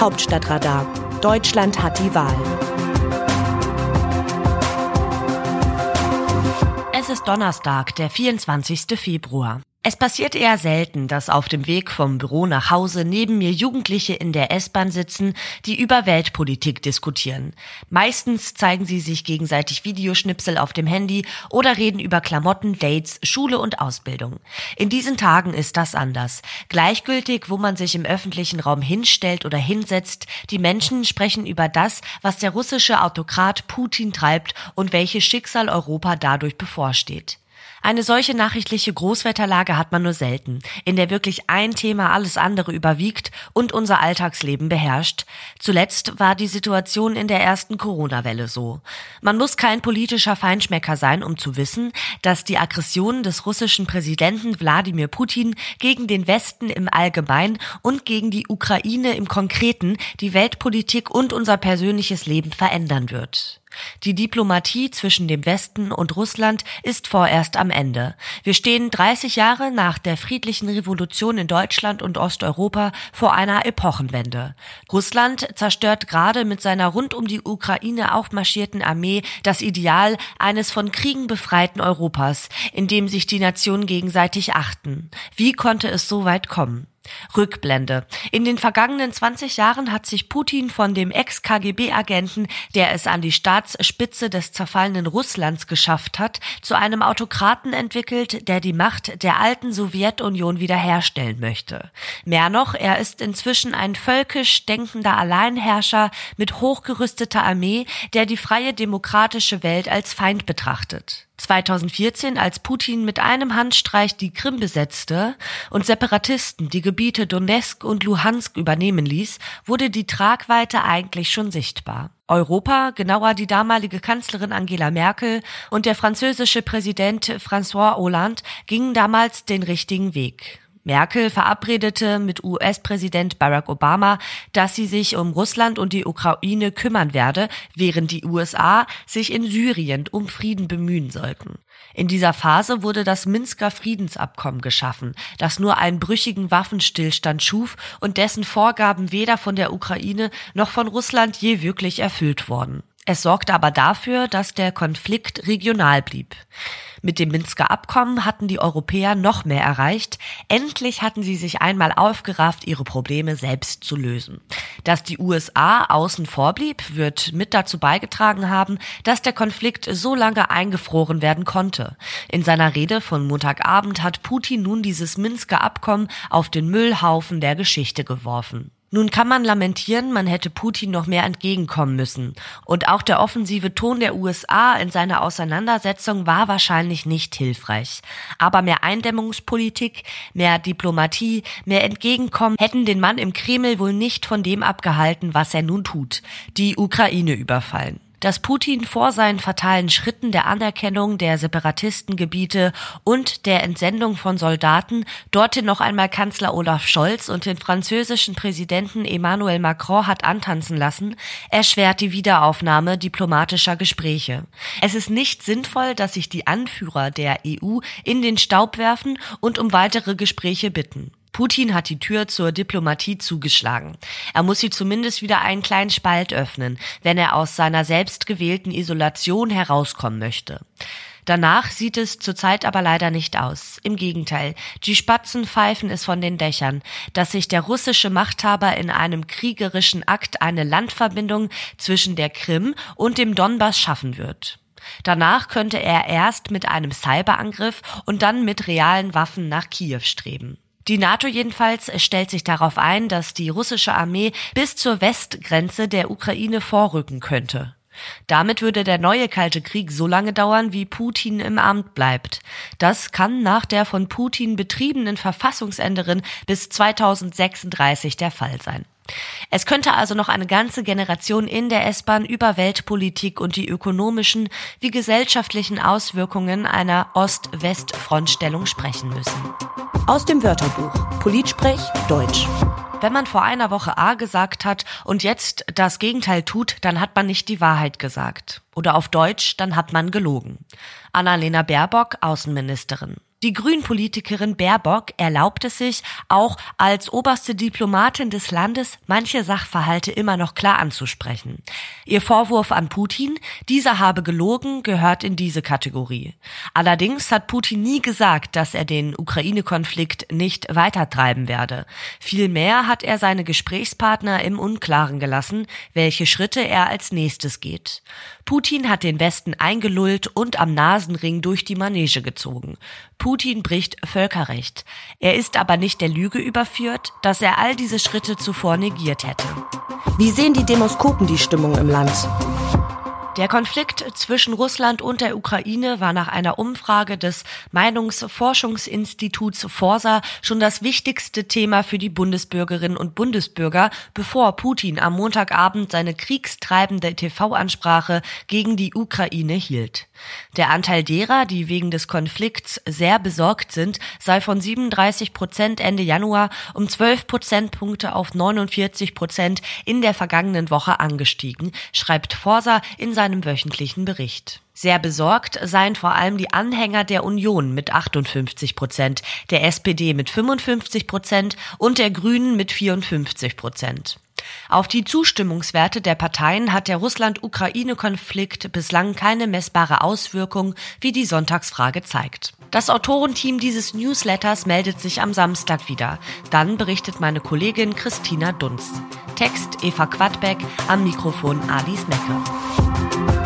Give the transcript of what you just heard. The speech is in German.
Hauptstadtradar. Deutschland hat die Wahl. Es ist Donnerstag, der 24. Februar. Es passiert eher selten, dass auf dem Weg vom Büro nach Hause neben mir Jugendliche in der S-Bahn sitzen, die über Weltpolitik diskutieren. Meistens zeigen sie sich gegenseitig Videoschnipsel auf dem Handy oder reden über Klamotten, Dates, Schule und Ausbildung. In diesen Tagen ist das anders. Gleichgültig, wo man sich im öffentlichen Raum hinstellt oder hinsetzt, die Menschen sprechen über das, was der russische Autokrat Putin treibt und welches Schicksal Europa dadurch bevorsteht. Eine solche nachrichtliche Großwetterlage hat man nur selten, in der wirklich ein Thema alles andere überwiegt und unser Alltagsleben beherrscht. Zuletzt war die Situation in der ersten Corona-Welle so. Man muss kein politischer Feinschmecker sein, um zu wissen, dass die Aggression des russischen Präsidenten Wladimir Putin gegen den Westen im Allgemeinen und gegen die Ukraine im Konkreten die Weltpolitik und unser persönliches Leben verändern wird. Die Diplomatie zwischen dem Westen und Russland ist vorerst am Ende. Wir stehen 30 Jahre nach der friedlichen Revolution in Deutschland und Osteuropa vor einer Epochenwende. Russland zerstört gerade mit seiner rund um die Ukraine aufmarschierten Armee das Ideal eines von Kriegen befreiten Europas, in dem sich die Nationen gegenseitig achten. Wie konnte es so weit kommen? Rückblende. In den vergangenen 20 Jahren hat sich Putin von dem Ex-KGB-Agenten, der es an die Staatsspitze des zerfallenen Russlands geschafft hat, zu einem Autokraten entwickelt, der die Macht der alten Sowjetunion wiederherstellen möchte. Mehr noch, er ist inzwischen ein völkisch denkender Alleinherrscher mit hochgerüsteter Armee, der die freie demokratische Welt als Feind betrachtet. 2014, als Putin mit einem Handstreich die Krim besetzte und Separatisten die Gebiete Donetsk und Luhansk übernehmen ließ, wurde die Tragweite eigentlich schon sichtbar. Europa, genauer die damalige Kanzlerin Angela Merkel und der französische Präsident François Hollande gingen damals den richtigen Weg. Merkel verabredete mit US-Präsident Barack Obama, dass sie sich um Russland und die Ukraine kümmern werde, während die USA sich in Syrien um Frieden bemühen sollten. In dieser Phase wurde das Minsker Friedensabkommen geschaffen, das nur einen brüchigen Waffenstillstand schuf und dessen Vorgaben weder von der Ukraine noch von Russland je wirklich erfüllt wurden. Es sorgte aber dafür, dass der Konflikt regional blieb. Mit dem Minsker Abkommen hatten die Europäer noch mehr erreicht. Endlich hatten sie sich einmal aufgerafft, ihre Probleme selbst zu lösen. Dass die USA außen vor blieb, wird mit dazu beigetragen haben, dass der Konflikt so lange eingefroren werden konnte. In seiner Rede von Montagabend hat Putin nun dieses Minsker Abkommen auf den Müllhaufen der Geschichte geworfen. Nun kann man lamentieren, man hätte Putin noch mehr entgegenkommen müssen. Und auch der offensive Ton der USA in seiner Auseinandersetzung war wahrscheinlich nicht hilfreich. Aber mehr Eindämmungspolitik, mehr Diplomatie, mehr Entgegenkommen hätten den Mann im Kreml wohl nicht von dem abgehalten, was er nun tut. Die Ukraine überfallen dass Putin vor seinen fatalen Schritten der Anerkennung der Separatistengebiete und der Entsendung von Soldaten dorthin noch einmal Kanzler Olaf Scholz und den französischen Präsidenten Emmanuel Macron hat antanzen lassen, erschwert die Wiederaufnahme diplomatischer Gespräche. Es ist nicht sinnvoll, dass sich die Anführer der EU in den Staub werfen und um weitere Gespräche bitten. Putin hat die Tür zur Diplomatie zugeschlagen. Er muss sie zumindest wieder einen kleinen Spalt öffnen, wenn er aus seiner selbstgewählten Isolation herauskommen möchte. Danach sieht es zurzeit aber leider nicht aus. Im Gegenteil, die Spatzen pfeifen es von den Dächern, dass sich der russische Machthaber in einem kriegerischen Akt eine Landverbindung zwischen der Krim und dem Donbass schaffen wird. Danach könnte er erst mit einem Cyberangriff und dann mit realen Waffen nach Kiew streben. Die NATO jedenfalls stellt sich darauf ein, dass die russische Armee bis zur Westgrenze der Ukraine vorrücken könnte. Damit würde der neue Kalte Krieg so lange dauern, wie Putin im Amt bleibt. Das kann nach der von Putin betriebenen Verfassungsänderin bis 2036 der Fall sein. Es könnte also noch eine ganze Generation in der S-Bahn über Weltpolitik und die ökonomischen wie gesellschaftlichen Auswirkungen einer Ost-West-Frontstellung sprechen müssen. Aus dem Wörterbuch Politsprech Deutsch. Wenn man vor einer Woche A gesagt hat und jetzt das Gegenteil tut, dann hat man nicht die Wahrheit gesagt. Oder auf Deutsch, dann hat man gelogen. Annalena Baerbock, Außenministerin. Die Grünpolitikerin Baerbock erlaubt es sich, auch als oberste Diplomatin des Landes manche Sachverhalte immer noch klar anzusprechen. Ihr Vorwurf an Putin, dieser habe gelogen, gehört in diese Kategorie. Allerdings hat Putin nie gesagt, dass er den Ukraine-Konflikt nicht weitertreiben werde. Vielmehr hat er seine Gesprächspartner im Unklaren gelassen, welche Schritte er als nächstes geht. Putin hat den Westen eingelullt und am Nasenring durch die Manege gezogen. Putin bricht Völkerrecht. Er ist aber nicht der Lüge überführt, dass er all diese Schritte zuvor negiert hätte. Wie sehen die Demoskopen die Stimmung im Land? Der Konflikt zwischen Russland und der Ukraine war nach einer Umfrage des Meinungsforschungsinstituts Forsa schon das wichtigste Thema für die Bundesbürgerinnen und Bundesbürger, bevor Putin am Montagabend seine kriegstreibende TV-Ansprache gegen die Ukraine hielt. Der Anteil derer, die wegen des Konflikts sehr besorgt sind, sei von 37 Prozent Ende Januar um 12 Prozentpunkte auf 49 Prozent in der vergangenen Woche angestiegen, schreibt Forsa in seinem wöchentlichen Bericht. Sehr besorgt seien vor allem die Anhänger der Union mit 58 Prozent, der SPD mit 55 Prozent und der Grünen mit 54 Prozent. Auf die Zustimmungswerte der Parteien hat der Russland-Ukraine-Konflikt bislang keine messbare Auswirkung, wie die Sonntagsfrage zeigt. Das Autorenteam dieses Newsletters meldet sich am Samstag wieder. Dann berichtet meine Kollegin Christina Dunz. Text Eva Quadbeck, am Mikrofon Alice Mecke.